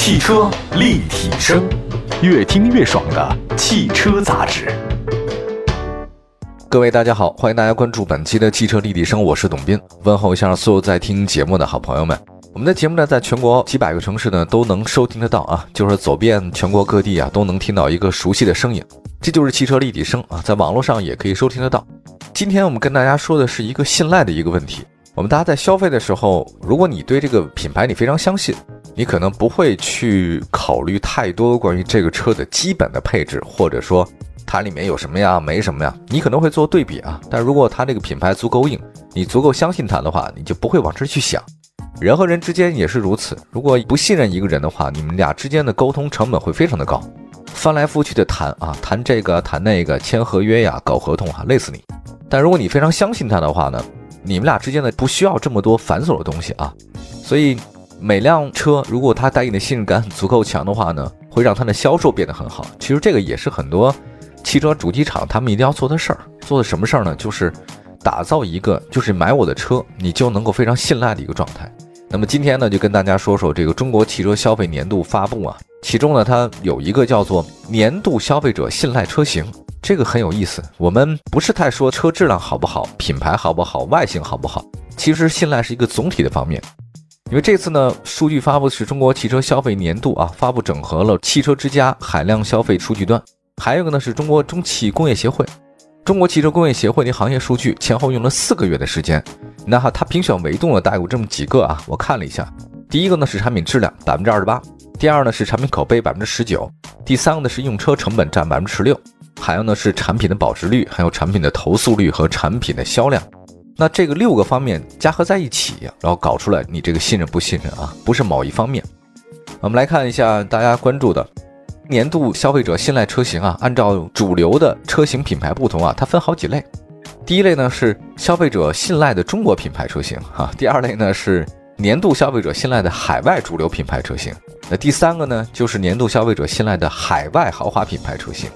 汽车立体声，越听越爽的汽车杂志。各位大家好，欢迎大家关注本期的汽车立体声，我是董斌，问候一下所有在听节目的好朋友们。我们的节目呢，在全国几百个城市呢都能收听得到啊，就是走遍全国各地啊，都能听到一个熟悉的声音，这就是汽车立体声啊，在网络上也可以收听得到。今天我们跟大家说的是一个信赖的一个问题。我们大家在消费的时候，如果你对这个品牌你非常相信，你可能不会去考虑太多关于这个车的基本的配置，或者说它里面有什么呀，没什么呀，你可能会做对比啊。但如果它这个品牌足够硬，你足够相信它的话，你就不会往这去想。人和人之间也是如此，如果不信任一个人的话，你们俩之间的沟通成本会非常的高，翻来覆去的谈啊，谈这个谈那个，签合约呀，搞合同啊，累死你。但如果你非常相信他的话呢？你们俩之间的不需要这么多繁琐的东西啊，所以每辆车如果它带给你的信任感足够强的话呢，会让它的销售变得很好。其实这个也是很多汽车主机厂他们一定要做的事儿。做的什么事儿呢？就是打造一个，就是买我的车你就能够非常信赖的一个状态。那么今天呢，就跟大家说说这个中国汽车消费年度发布啊，其中呢它有一个叫做年度消费者信赖车型。这个很有意思，我们不是太说车质量好不好，品牌好不好，外形好不好，其实信赖是一个总体的方面。因为这次呢，数据发布是中国汽车消费年度啊，发布整合了汽车之家海量消费数据端，还有一个呢是中国中汽工业协会，中国汽车工业协会的行业数据前后用了四个月的时间，那哈它评选维度呢大概有这么几个啊，我看了一下，第一个呢是产品质量百分之二十八，第二呢是产品口碑百分之十九，第三个呢是用车成本占百分之十六。还有呢是产品的保值率，还有产品的投诉率和产品的销量。那这个六个方面加合在一起，然后搞出来你这个信任不信任啊？不是某一方面。我们来看一下大家关注的年度消费者信赖车型啊，按照主流的车型品牌不同啊，它分好几类。第一类呢是消费者信赖的中国品牌车型啊，第二类呢是年度消费者信赖的海外主流品牌车型，那第三个呢就是年度消费者信赖的海外豪华品牌车型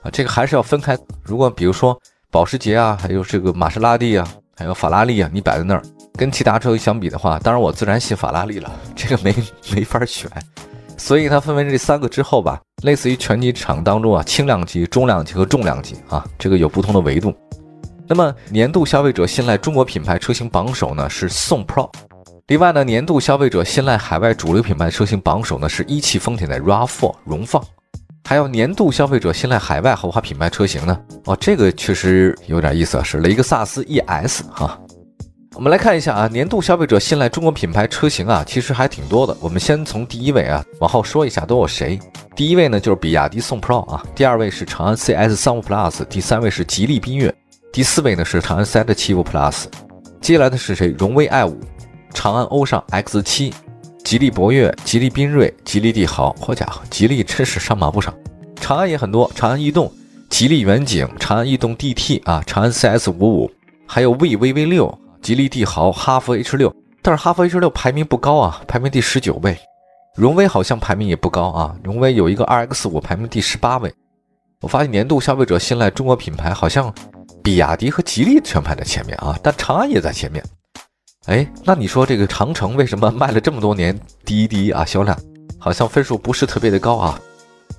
啊。这个还是要分开。如果比如说保时捷啊，还有这个玛莎拉蒂啊，还有法拉利啊，你摆在那儿跟其他车相比的话，当然我自然信法拉利了。这个没没法选，所以它分为这三个之后吧，类似于全机厂当中啊，轻量级、中量级和重量级啊，这个有不同的维度。那么年度消费者信赖中国品牌车型榜首呢是宋 Pro，另外呢年度消费者信赖海外主流品牌车型榜首呢是一汽丰田的 RAV4 荣放。还有年度消费者信赖海外豪华品牌车型呢？哦，这个确实有点意思啊，是雷克萨斯 ES 哈。我们来看一下啊，年度消费者信赖中国品牌车型啊，其实还挺多的。我们先从第一位啊往后说一下都有谁。第一位呢就是比亚迪宋 Pro 啊，第二位是长安 CS 三五 Plus，第三位是吉利缤越，第四位呢是长安 CS75 Plus，接下来的是谁？荣威 i 五，长安欧尚 X 七。吉利博越、吉利缤瑞、吉利帝豪，好家伙，吉利真是上马不少。长安也很多，长安逸动、吉利远景、长安逸动 DT 啊，长安 CS 五五，还有 VVV 六、吉利帝豪、哈弗 H 六。但是哈弗 H 六排名不高啊，排名第十九位。荣威好像排名也不高啊，荣威有一个 RX 五，排名第十八位。我发现年度消费者信赖中国品牌好像比亚迪和吉利全排在前面啊，但长安也在前面。哎，那你说这个长城为什么卖了这么多年第一第一啊？销量好像分数不是特别的高啊。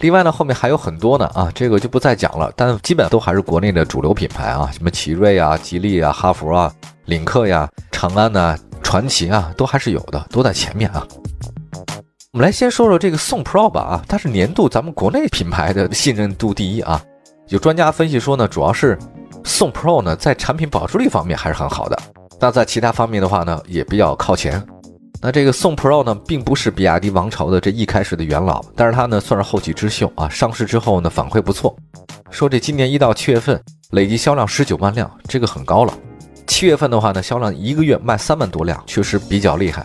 另外呢，后面还有很多呢啊，这个就不再讲了。但基本都还是国内的主流品牌啊，什么奇瑞啊、吉利啊、哈弗啊、领克呀、长安呐、传祺啊，都还是有的，都在前面啊。我们来先说说这个宋 Pro 吧啊，它是年度咱们国内品牌的信任度第一啊。有专家分析说呢，主要是宋 Pro 呢在产品保值率方面还是很好的。那在其他方面的话呢，也比较靠前。那这个宋 Pro 呢，并不是比亚迪王朝的这一开始的元老，但是它呢算是后起之秀啊。上市之后呢，反馈不错，说这今年一到七月份累计销量十九万辆，这个很高了。七月份的话呢，销量一个月卖三万多辆，确实比较厉害。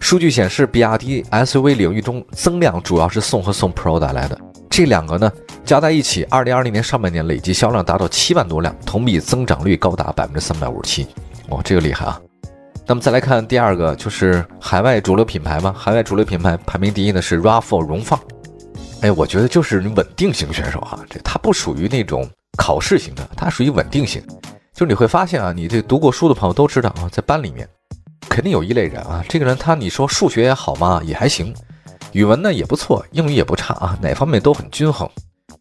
数据显示，比亚迪 SUV 领域中增量主要是宋和宋 Pro 带来的，这两个呢加在一起，二零二零年上半年累计销量达到七万多辆，同比增长率高达百分之三百五十七。哦，这个厉害啊！那么再来看第二个，就是海外主流品牌嘛。海外主流品牌排名第一的是 RAV4 荣放。哎，我觉得就是稳定型选手啊，这他不属于那种考试型的，他属于稳定型。就你会发现啊，你这读过书的朋友都知道啊，在班里面肯定有一类人啊，这个人他你说数学也好嘛，也还行，语文呢也不错，英语也不差啊，哪方面都很均衡。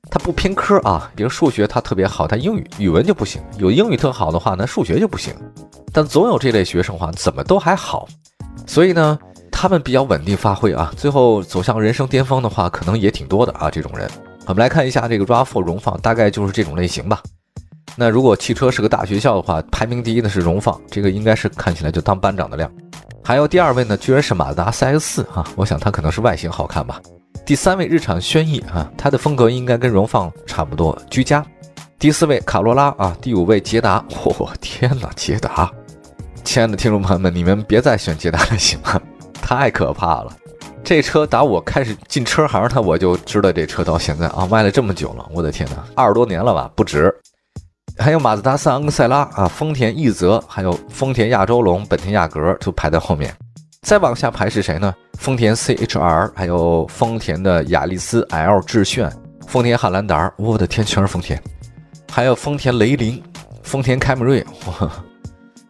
他不偏科啊，比如数学他特别好，他英语、语文就不行。有英语特好的话，那数学就不行。但总有这类学生话，怎么都还好。所以呢，他们比较稳定发挥啊，最后走向人生巅峰的话，可能也挺多的啊。这种人，我们来看一下这个 RAV4 荣放，大概就是这种类型吧。那如果汽车是个大学校的话，排名第一的是荣放，这个应该是看起来就当班长的量。还有第二位呢，居然是马自达 CS4 啊，我想它可能是外形好看吧。第三位日产轩逸啊，它的风格应该跟荣放差不多，居家。第四位卡罗拉啊，第五位捷达。我，天哪，捷达！亲爱的听众朋友们，你们别再选捷达了，行吗？太可怕了。这车打我开始进车行，它我就知道这车到现在啊，卖了这么久了，我的天哪，二十多年了吧，不止。还有马自达三昂克赛拉啊，丰田奕泽，还有丰田亚洲龙、本田雅阁就排在后面。再往下排是谁呢？丰田 CHR，还有丰田的雅力斯 L 致炫，丰田汉兰达，我的天，全是丰田。还有丰田雷凌，丰田凯美瑞。哇，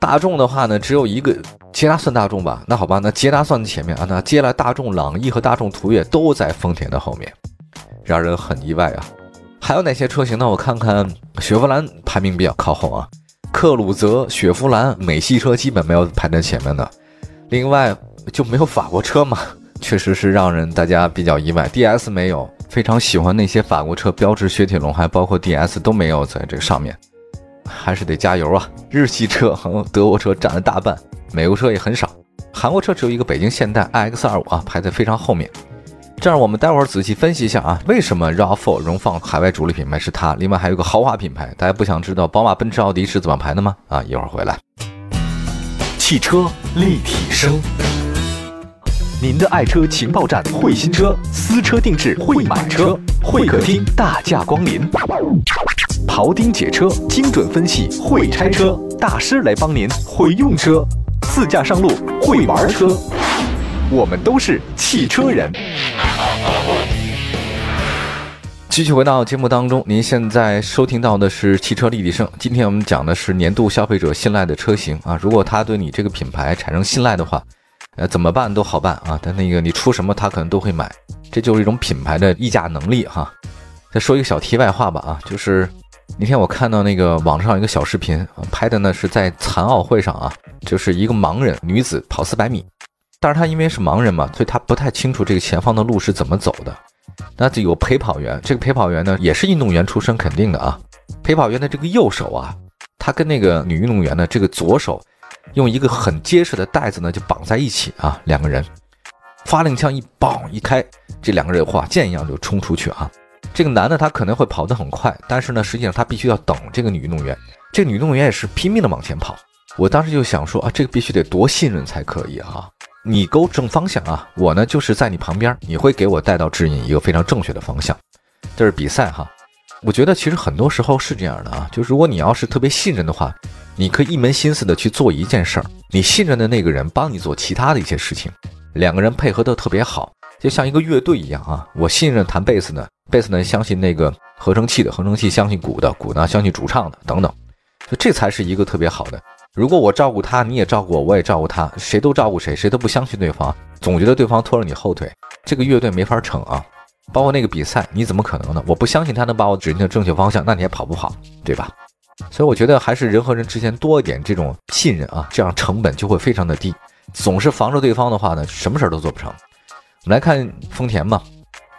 大众的话呢，只有一个捷达算大众吧？那好吧，那捷达算前面啊。那接下来大众朗逸和大众途岳都在丰田的后面，让人很意外啊。还有哪些车型呢？我看看，雪佛兰排名比较靠后啊，克鲁泽、雪佛兰、美系车基本没有排在前面的。另外就没有法国车嘛，确实是让人大家比较意外。DS 没有，非常喜欢那些法国车，标致、雪铁龙，还包括 DS 都没有在这上面，还是得加油啊！日系车和德国车占了大半，美国车也很少，韩国车只有一个北京现代 iX25 啊，排在非常后面。这样我们待会儿仔细分析一下啊，为什么 RAV4 荣放海外主力品牌是它？另外还有个豪华品牌，大家不想知道宝马、奔驰、奥迪是怎么排的吗？啊，一会儿回来。汽车立体声，您的爱车情报站，会新车，私车定制，会买车，会客厅大驾光临，庖丁解车，精准分析，会拆车大师来帮您，会用车，自驾上路，会玩车，我们都是汽车人。继续回到节目当中，您现在收听到的是汽车立体声。今天我们讲的是年度消费者信赖的车型啊。如果他对你这个品牌产生信赖的话，呃，怎么办都好办啊。但那个你出什么，他可能都会买，这就是一种品牌的溢价能力哈。再说一个小题外话吧啊，就是那天我看到那个网上一个小视频，拍的呢是在残奥会上啊，就是一个盲人女子跑四百米，但是她因为是盲人嘛，所以她不太清楚这个前方的路是怎么走的。那就有陪跑员，这个陪跑员呢也是运动员出身，肯定的啊。陪跑员的这个右手啊，他跟那个女运动员的这个左手，用一个很结实的带子呢就绑在一起啊。两个人发令枪一绑一开，这两个人哇箭一样就冲出去啊。这个男的他可能会跑得很快，但是呢，实际上他必须要等这个女运动员。这个女运动员也是拼命的往前跑。我当时就想说啊，这个必须得多信任才可以啊。你勾正方向啊，我呢就是在你旁边，你会给我带到指引一个非常正确的方向。这是比赛哈，我觉得其实很多时候是这样的啊，就如果你要是特别信任的话，你可以一门心思的去做一件事儿，你信任的那个人帮你做其他的一些事情，两个人配合的特别好，就像一个乐队一样啊。我信任弹贝斯的，贝斯呢相信那个合成器的，合成器相信鼓的，鼓呢相信主唱的，等等，就这才是一个特别好的。如果我照顾他，你也照顾我，我也照顾他，谁都照顾谁，谁都不相信对方，总觉得对方拖了你后腿，这个乐队没法成啊。包括那个比赛，你怎么可能呢？我不相信他能把我指定的正确方向，那你也跑不好，对吧？所以我觉得还是人和人之间多一点这种信任啊，这样成本就会非常的低。总是防着对方的话呢，什么事儿都做不成。我们来看丰田吧，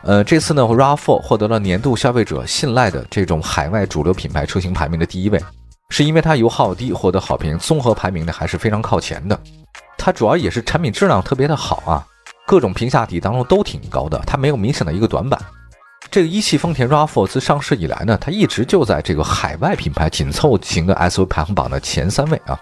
呃，这次呢，RAV4 获得了年度消费者信赖的这种海外主流品牌车型排名的第一位。是因为它油耗低，获得好评，综合排名呢还是非常靠前的。它主要也是产品质量特别的好啊，各种评价体当中都挺高的，它没有明显的一个短板。这个一汽丰田 RAV4 自上市以来呢，它一直就在这个海外品牌紧凑型的 SUV 排行榜的前三位啊。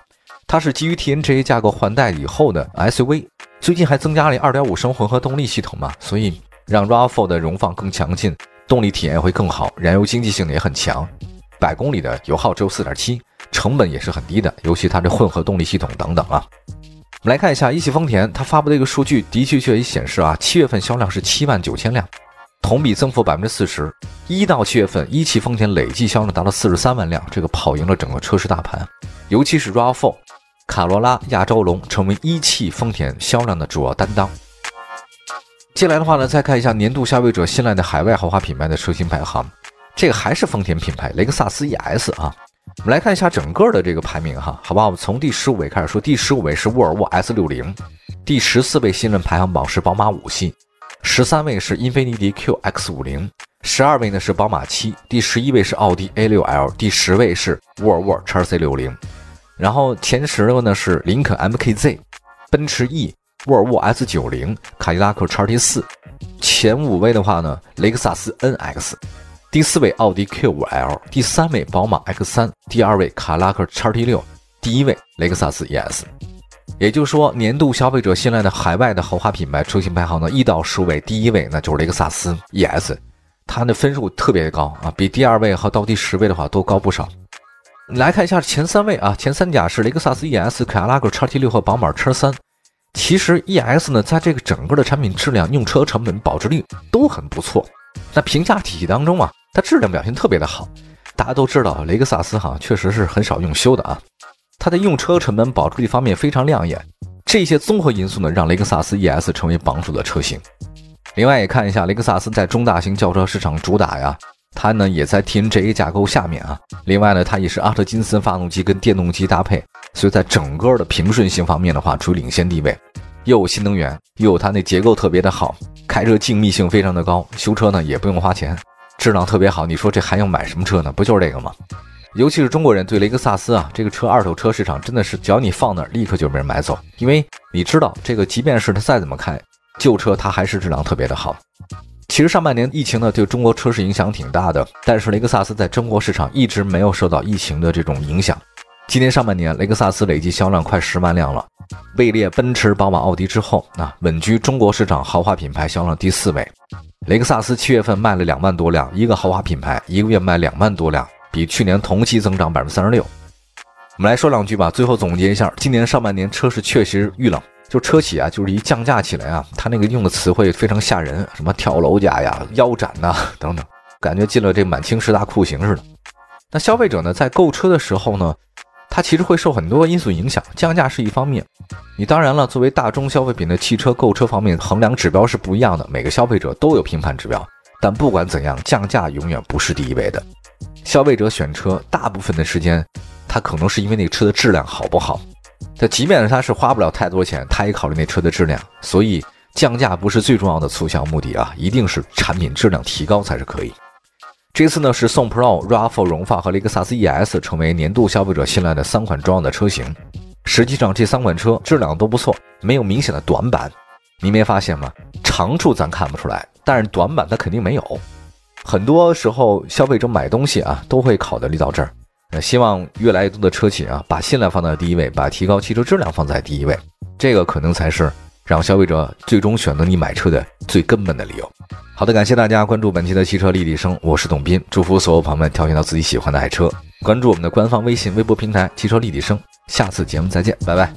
它是基于 TNGA 架构换代以后的 SUV，最近还增加了2.5升混合动力系统嘛，所以让 RAV4 的荣放更强劲，动力体验会更好，燃油经济性也很强。百公里的油耗只有四点七，成本也是很低的，尤其它这混合动力系统等等啊。我们来看一下一汽丰田，它发布的一个数据，的确确也显示啊，七月份销量是七万九千辆，同比增幅百分之四十。一到七月份，一汽丰田累计销量达到四十三万辆，这个跑赢了整个车市大盘，尤其是 RAV4、卡罗拉、亚洲龙成为一汽丰田销量的主要担当。接下来的话呢，再看一下年度消费者信赖的海外豪华品牌的车型排行，这个还是丰田品牌雷克萨斯 ES 啊。我们来看一下整个的这个排名哈，好吧？我们从第十五位开始说，第十五位是沃尔沃 S 六零，第十四位新任排行榜是宝马五系，十三位是英菲尼迪 QX 五零，十二位呢是宝马七，第十一位是奥迪 A 六 L，第十位是沃尔沃 x C 六零，然后前十位呢是林肯 MKZ，奔驰 E。沃尔沃 S 九零、卡迪拉克叉 T 四，前五位的话呢，雷克萨斯 NX，第四位奥迪 Q 五 L，第三位宝马 X 三，第二位卡拉克叉 T 六，第一位雷克萨斯 ES。也就是说，年度消费者信赖的海外的豪华品牌车型排行呢，一到十位，第一位那就是雷克萨斯 ES，它的分数特别高啊，比第二位和到第十位的话都高不少。来看一下前三位啊，前三甲是雷克萨斯 ES、凯迪拉克叉 T 六和宝马叉三。其实 ES 呢，在这个整个的产品质量、用车成本、保值率都很不错。在评价体系当中啊，它质量表现特别的好。大家都知道，雷克萨斯哈确实是很少用修的啊。它的用车成本、保值率方面非常亮眼。这些综合因素呢，让雷克萨斯 ES 成为榜首的车型。另外也看一下雷克萨斯在中大型轿车市场主打呀，它呢也在 TNGA 架构下面啊。另外呢，它也是阿特金森发动机跟电动机搭配。所以在整个的平顺性方面的话，处于领先地位，又有新能源，又有它那结构特别的好，开车静谧性非常的高，修车呢也不用花钱，质量特别好。你说这还用买什么车呢？不就是这个吗？尤其是中国人对雷克萨斯啊，这个车二手车市场真的是，只要你放那儿，立刻就被人买走，因为你知道这个，即便是它再怎么开旧车，它还是质量特别的好。其实上半年疫情呢对中国车市影响挺大的，但是雷克萨斯在中国市场一直没有受到疫情的这种影响。今年上半年，雷克萨斯累计销量快十万辆了，位列奔驰、宝马、奥迪之后，啊，稳居中国市场豪华品牌销量第四位。雷克萨斯七月份卖了两万多辆，一个豪华品牌一个月卖两万多辆，比去年同期增长百分之三十六。我们来说两句吧，最后总结一下，今年上半年车市确实遇冷，就车企啊，就是一降价起来啊，他那个用的词汇非常吓人，什么跳楼价呀、腰斩呐等等，感觉进了这满清十大酷刑似的。那消费者呢，在购车的时候呢？它其实会受很多因素影响，降价是一方面。你当然了，作为大众消费品的汽车购车方面，衡量指标是不一样的，每个消费者都有评判指标。但不管怎样，降价永远不是第一位的。消费者选车大部分的时间，他可能是因为那个车的质量好不好。他即便是他是花不了太多钱，他也考虑那车的质量。所以降价不是最重要的促销目的啊，一定是产品质量提高才是可以。这次呢是宋 Pro、RAV4 荣放和雷克萨斯 ES 成为年度消费者信赖的三款重要的车型。实际上这三款车质量都不错，没有明显的短板。你没发现吗？长处咱看不出来，但是短板它肯定没有。很多时候消费者买东西啊都会考虑到这儿。那希望越来越多的车企啊把信赖放在第一位，把提高汽车质量放在第一位，这个可能才是。让消费者最终选择你买车的最根本的理由。好的，感谢大家关注本期的汽车立体声，我是董斌，祝福所有朋友们挑选到自己喜欢的爱车。关注我们的官方微信、微博平台“汽车立体声”，下次节目再见，拜拜。